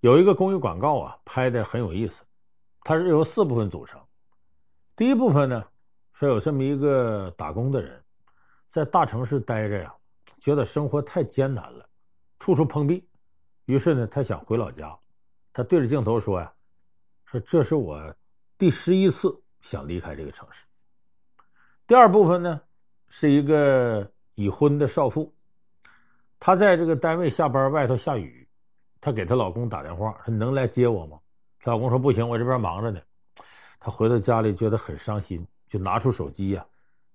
有一个公益广告啊，拍的很有意思。它是由四部分组成。第一部分呢，说有这么一个打工的人，在大城市待着呀，觉得生活太艰难了，处处碰壁，于是呢，他想回老家。他对着镜头说呀：“说这是我第十一次想离开这个城市。”第二部分呢，是一个已婚的少妇，她在这个单位下班，外头下雨。她给她老公打电话说：“你能来接我吗？”她老公说：“不行，我这边忙着呢。”她回到家里觉得很伤心，就拿出手机呀，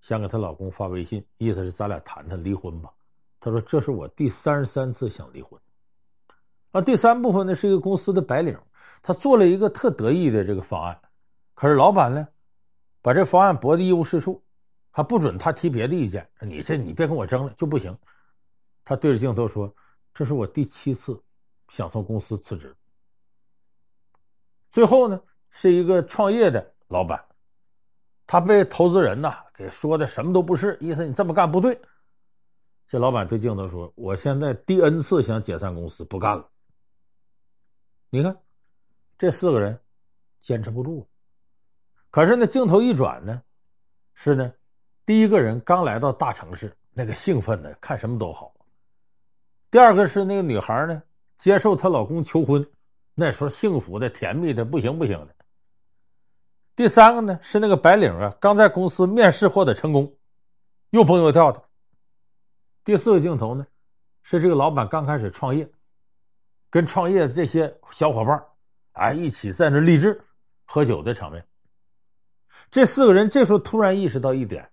想给她老公发微信，意思是咱俩谈谈离婚吧。她说：“这是我第三十三次想离婚。”那第三部分呢，是一个公司的白领，他做了一个特得意的这个方案，可是老板呢，把这方案驳得一无是处，还不准他提别的意见。你这你别跟我争了，就不行。他对着镜头说：“这是我第七次。”想从公司辞职，最后呢，是一个创业的老板，他被投资人呐给说的什么都不是，意思你这么干不对。这老板对镜头说：“我现在第 N 次想解散公司，不干了。”你看，这四个人坚持不住。可是呢，镜头一转呢，是呢，第一个人刚来到大城市，那个兴奋的看什么都好。第二个是那个女孩呢。接受她老公求婚，那时候幸福的、甜蜜的不行不行的。第三个呢是那个白领啊，刚在公司面试获得成功，又蹦又跳的。第四个镜头呢是这个老板刚开始创业，跟创业的这些小伙伴哎一起在那励志喝酒的场面。这四个人这时候突然意识到一点，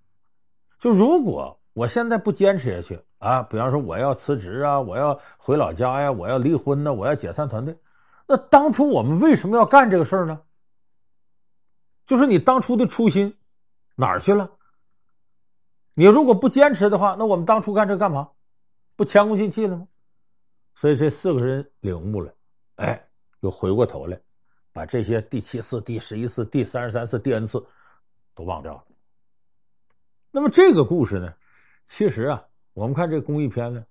就如果我现在不坚持下去。啊，比方说我要辞职啊，我要回老家呀，我要离婚呢，我要解散团队。那当初我们为什么要干这个事儿呢？就是你当初的初心哪儿去了？你如果不坚持的话，那我们当初干这干嘛？不前功尽弃了吗？所以这四个人领悟了，哎，又回过头来，把这些第七次、第十一次、第三十三次、第 N 次都忘掉了。那么这个故事呢，其实啊。我们看这公益片呢，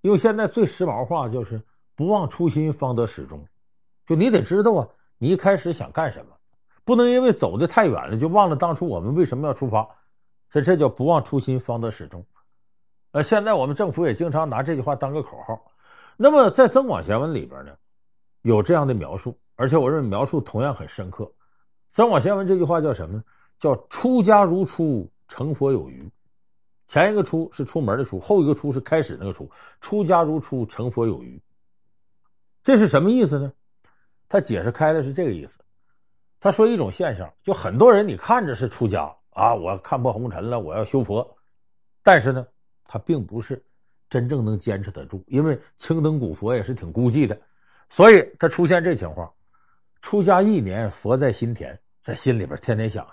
因为现在最时髦话就是不忘初心，方得始终。就你得知道啊，你一开始想干什么，不能因为走的太远了就忘了当初我们为什么要出发。所以这叫不忘初心，方得始终。呃，现在我们政府也经常拿这句话当个口号。那么在《增广贤文》里边呢，有这样的描述，而且我认为描述同样很深刻。《增广贤文》这句话叫什么呢？叫“出家如初，成佛有余”。前一个出是出门的出，后一个出是开始那个出。出家如初，成佛有余。这是什么意思呢？他解释开的是这个意思。他说一种现象，就很多人你看着是出家啊，我看破红尘了，我要修佛，但是呢，他并不是真正能坚持得住，因为青灯古佛也是挺孤寂的，所以他出现这情况。出家一年，佛在心田，在心里边天天想着；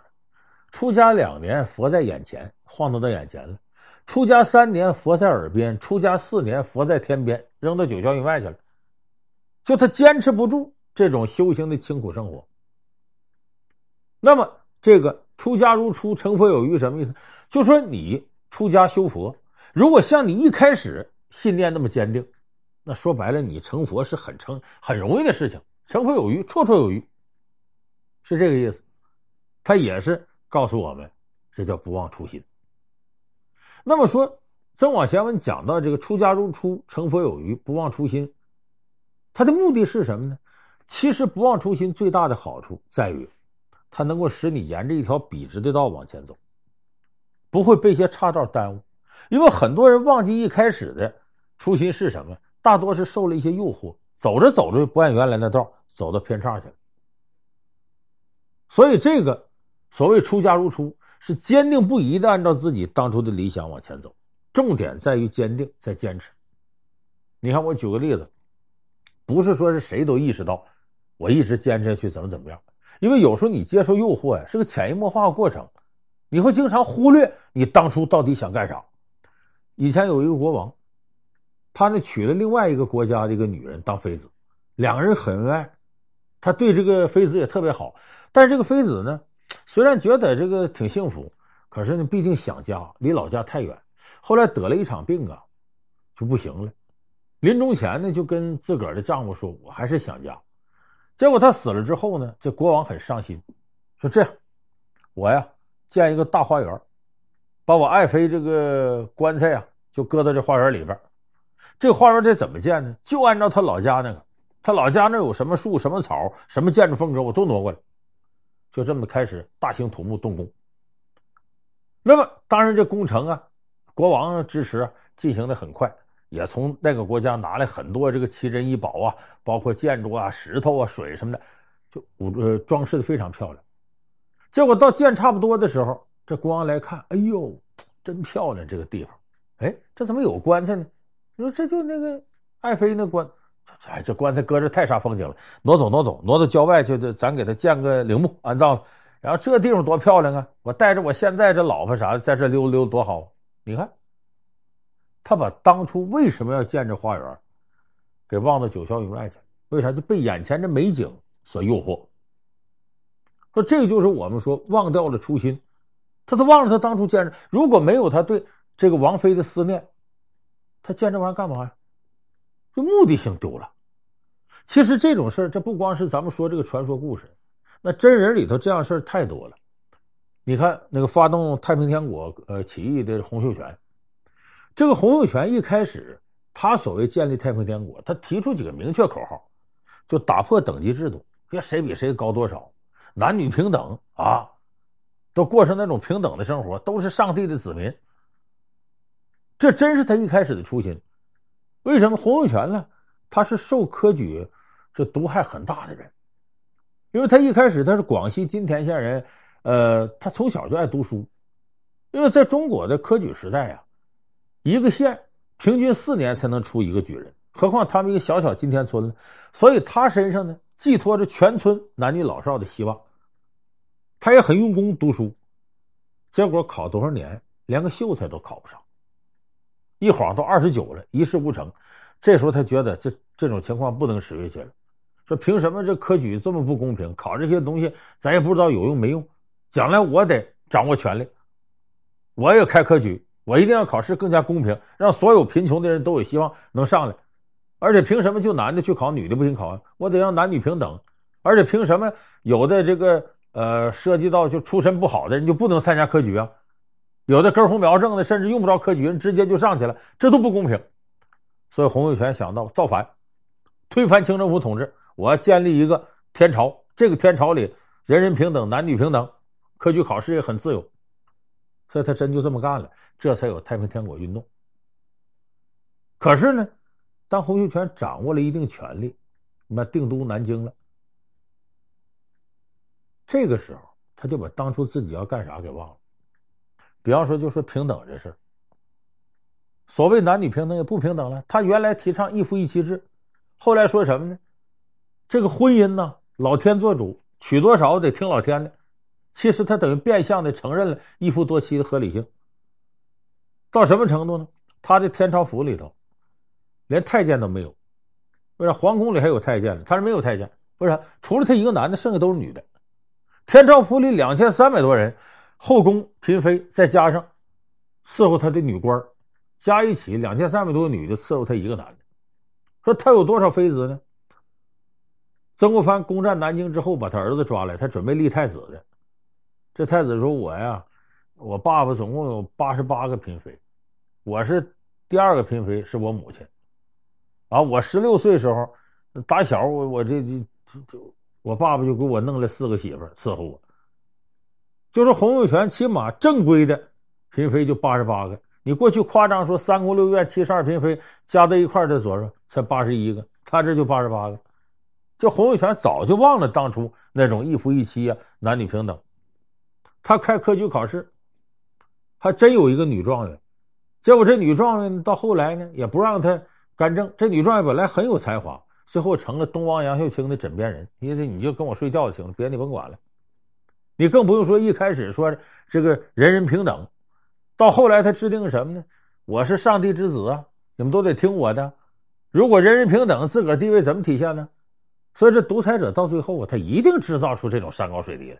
出家两年，佛在眼前，晃荡到眼前了。出家三年，佛在耳边；出家四年，佛在天边，扔到九霄云外去了。就他坚持不住这种修行的清苦生活。那么，这个出家如初，成佛有余，什么意思？就说你出家修佛，如果像你一开始信念那么坚定，那说白了，你成佛是很成很容易的事情，成佛有余，绰绰有余，是这个意思。他也是告诉我们，这叫不忘初心。那么说，《增广贤文》讲到这个“出家如初，成佛有余”，不忘初心，它的目的是什么呢？其实不忘初心最大的好处在于，它能够使你沿着一条笔直的道往前走，不会被一些岔道耽误。因为很多人忘记一开始的初心是什么，大多是受了一些诱惑，走着走着就不按原来的道，走到偏岔去了。所以，这个所谓“出家如初”。是坚定不移的按照自己当初的理想往前走，重点在于坚定，在坚持。你看，我举个例子，不是说是谁都意识到我一直坚持下去怎么怎么样，因为有时候你接受诱惑呀，是个潜移默化的过程，你会经常忽略你当初到底想干啥。以前有一个国王，他呢娶了另外一个国家的一个女人当妃子，两个人很恩爱，他对这个妃子也特别好，但是这个妃子呢。虽然觉得这个挺幸福，可是呢，毕竟想家，离老家太远。后来得了一场病啊，就不行了。临终前呢，就跟自个儿的丈夫说：“我还是想家。”结果他死了之后呢，这国王很伤心，说：“这样，我呀建一个大花园，把我爱妃这个棺材呀就搁到这花园里边。这花园得怎么建呢？就按照他老家那个，他老家那有什么树、什么草、什么建筑风格，我都挪过来。就这么开始大兴土木动工。那么当然，这工程啊，国王支持进行的很快。”也从那个国家拿来很多这个奇珍异宝啊，包括建筑啊、石头啊、水什么的，就呃装饰的非常漂亮。结果到建差不多的时候，这国王来看，哎呦，真漂亮这个地方！哎，这怎么有棺材呢？你说这就那个爱妃那棺，哎，这棺材搁这太煞风景了，挪走挪走，挪到郊外去，咱给他建个陵墓安葬了。然后这地方多漂亮啊！我带着我现在这老婆啥的在这溜溜多好，你看。他把当初为什么要建这花园，给忘到九霄云外去了？为啥？就被眼前这美景所诱惑。说这就是我们说忘掉了初心，他都忘了他当初建。如果没有他对这个王妃的思念，他建这玩意儿干嘛呀？就目的性丢了。其实这种事儿，这不光是咱们说这个传说故事，那真人里头这样事儿太多了。你看那个发动太平天国呃起义的洪秀全。这个洪秀全一开始，他所谓建立太平天国，他提出几个明确口号，就打破等级制度，别谁比谁高多少，男女平等啊，都过上那种平等的生活，都是上帝的子民。这真是他一开始的初心。为什么洪秀全呢？他是受科举这毒害很大的人，因为他一开始他是广西金田县人，呃，他从小就爱读书，因为在中国的科举时代啊。一个县平均四年才能出一个举人，何况他们一个小小金田村呢？所以他身上呢寄托着全村男女老少的希望。他也很用功读书，结果考多少年连个秀才都考不上，一晃都二十九了，一事无成。这时候他觉得这这种情况不能使下去了，说凭什么这科举这么不公平？考这些东西咱也不知道有用没用，将来我得掌握权力，我也开科举。我一定要考试更加公平，让所有贫穷的人都有希望能上来。而且凭什么就男的去考，女的不行考啊？我得让男女平等。而且凭什么有的这个呃涉及到就出身不好的人就不能参加科举啊？有的根红苗正的甚至用不着科举，人直接就上去了，这都不公平。所以洪秀全想到造反，推翻清政府统治，我要建立一个天朝。这个天朝里人人平等，男女平等，科举考试也很自由。所以他真就这么干了，这才有太平天国运动。可是呢，当洪秀全掌握了一定权力，那定都南京了，这个时候他就把当初自己要干啥给忘了。比方说，就说平等这事，所谓男女平等也不平等了。他原来提倡一夫一妻制，后来说什么呢？这个婚姻呢，老天做主，娶多少得听老天的。其实他等于变相的承认了一夫多妻的合理性。到什么程度呢？他的天朝府里头，连太监都没有。为啥？皇宫里还有太监呢？他是没有太监。为啥？除了他一个男的，剩下都是女的。天朝府里两千三百多人，后宫嫔妃再加上伺候他的女官，加一起两千三百多个女的伺候他一个男的。说他有多少妃子呢？曾国藩攻占南京之后，把他儿子抓来，他准备立太子的。这太子说：“我呀，我爸爸总共有八十八个嫔妃，我是第二个嫔妃，是我母亲。啊，我十六岁时候，打小我我这这这我爸爸就给我弄了四个媳妇伺候我。就是洪秀全起码正规的嫔妃就八十八个，你过去夸张说三宫六院七十二嫔妃加在一块的多少？才八十一个，他这就八十八个。就洪秀全早就忘了当初那种一夫一妻啊，男女平等。”他开科举考试，还真有一个女状元，结果这女状元到后来呢，也不让他干政。这女状元本来很有才华，最后成了东王杨秀清的枕边人。因为你就跟我睡觉就行了，别的你甭管了。你更不用说一开始说这个人人平等，到后来他制定什么呢？我是上帝之子啊，你们都得听我的。如果人人平等，自个儿地位怎么体现呢？所以这独裁者到最后啊，他一定制造出这种山高水低来。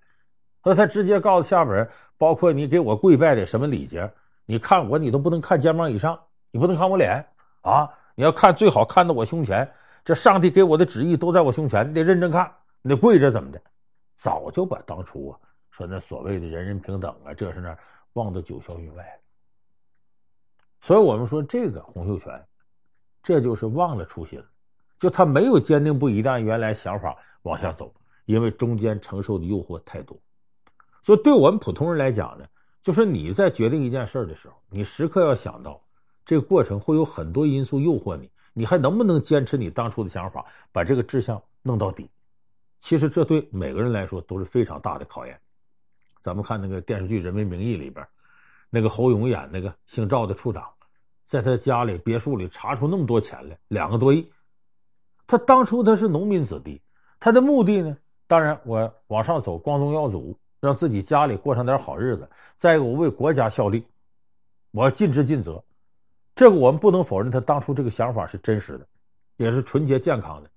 那他直接告诉下边人，包括你给我跪拜的什么礼节，你看我，你都不能看肩膀以上，你不能看我脸啊！你要看最好看到我胸前，这上帝给我的旨意都在我胸前，你得认真看，你得跪着怎么的？早就把当初啊说那所谓的人人平等啊，这是那忘得九霄云外。所以我们说这个洪秀全，这就是忘了初心了，就他没有坚定不移的按原来想法往下走，因为中间承受的诱惑太多。所以对我们普通人来讲呢，就是你在决定一件事的时候，你时刻要想到这个过程会有很多因素诱惑你，你还能不能坚持你当初的想法，把这个志向弄到底？其实这对每个人来说都是非常大的考验。咱们看那个电视剧《人民名义》里边，那个侯勇演那个姓赵的处长，在他家里别墅里查出那么多钱来，两个多亿。他当初他是农民子弟，他的目的呢，当然我往上走，光宗耀祖，让自己家里过上点好日子。再一个，我为国家效力，我要尽职尽责。这个我们不能否认，他当初这个想法是真实的，也是纯洁健康的。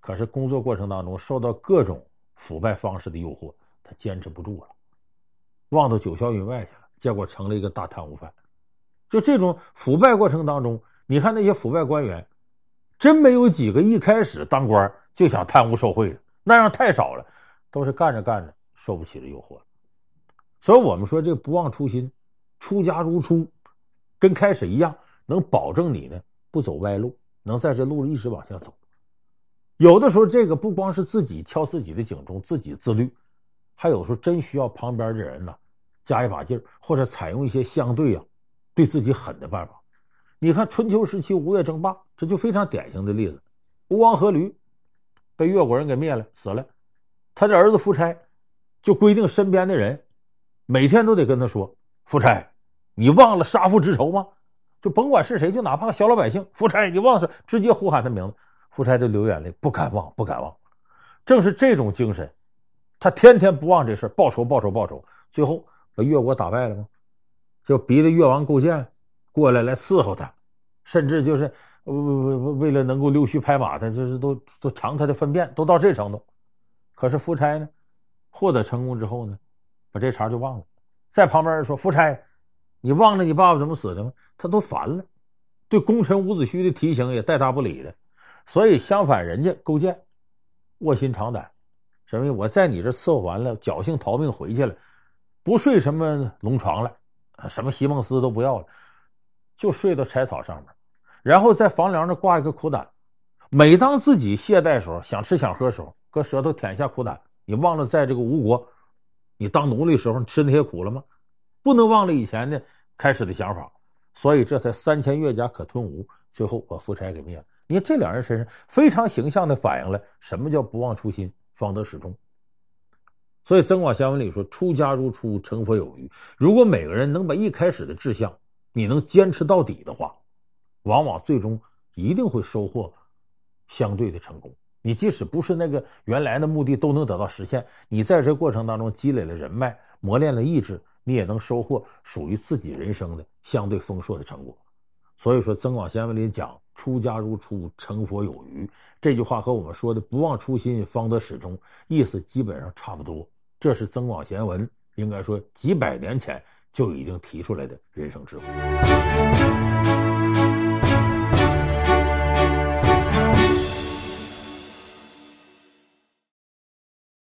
可是工作过程当中受到各种腐败方式的诱惑，他坚持不住了。忘到九霄云外去了，结果成了一个大贪污犯。就这种腐败过程当中，你看那些腐败官员，真没有几个一开始当官就想贪污受贿的，那样太少了，都是干着干着受不起的诱惑。所以我们说，这不忘初心，出家如初，跟开始一样，能保证你呢不走歪路，能在这路上一直往下走。有的时候，这个不光是自己敲自己的警钟，自己自律，还有时候真需要旁边的人呢。加一把劲儿，或者采用一些相对啊，对自己狠的办法。你看春秋时期吴越争霸，这就非常典型的例子。吴王阖闾被越国人给灭了，死了。他的儿子夫差就规定身边的人每天都得跟他说：“夫差，你忘了杀父之仇吗？”就甭管是谁，就哪怕小老百姓，夫差，你忘了，直接呼喊他名字，夫差就流眼泪，不敢忘，不敢忘。正是这种精神，他天天不忘这事报仇，报仇，报仇，最后。把越国打败了吗？就逼着越王勾践过来来伺候他，甚至就是为为为为了能够溜须拍马，他就是都都尝他的粪便，都到这程度。可是夫差呢，获得成功之后呢，把这茬就忘了。在旁边说：“夫差，你忘了你爸爸怎么死的吗？”他都烦了，对功臣伍子胥的提醒也带答不理的。所以相反，人家勾践卧薪尝胆，什么？我在你这伺候完了，侥幸逃命回去了。不睡什么龙床了，什么席梦思都不要了，就睡到柴草上面，然后在房梁上挂一个苦胆。每当自己懈怠时候，想吃想喝时候，搁舌头舔一下苦胆。你忘了在这个吴国，你当奴隶时候你吃那些苦了吗？不能忘了以前的开始的想法。所以这才三千越甲可吞吴，最后把夫差给灭了。你看这两人身上非常形象的反映了什么叫不忘初心，方得始终。所以《增广贤文》里说：“出家如初，成佛有余。”如果每个人能把一开始的志向，你能坚持到底的话，往往最终一定会收获相对的成功。你即使不是那个原来的目的，都能得到实现。你在这过程当中积累了人脉，磨练了意志，你也能收获属于自己人生的相对丰硕的成果。所以说，《增广贤文》里讲“出家如初，成佛有余”这句话和我们说的“不忘初心，方得始终”意思基本上差不多。这是增广贤文，应该说几百年前就已经提出来的人生智慧。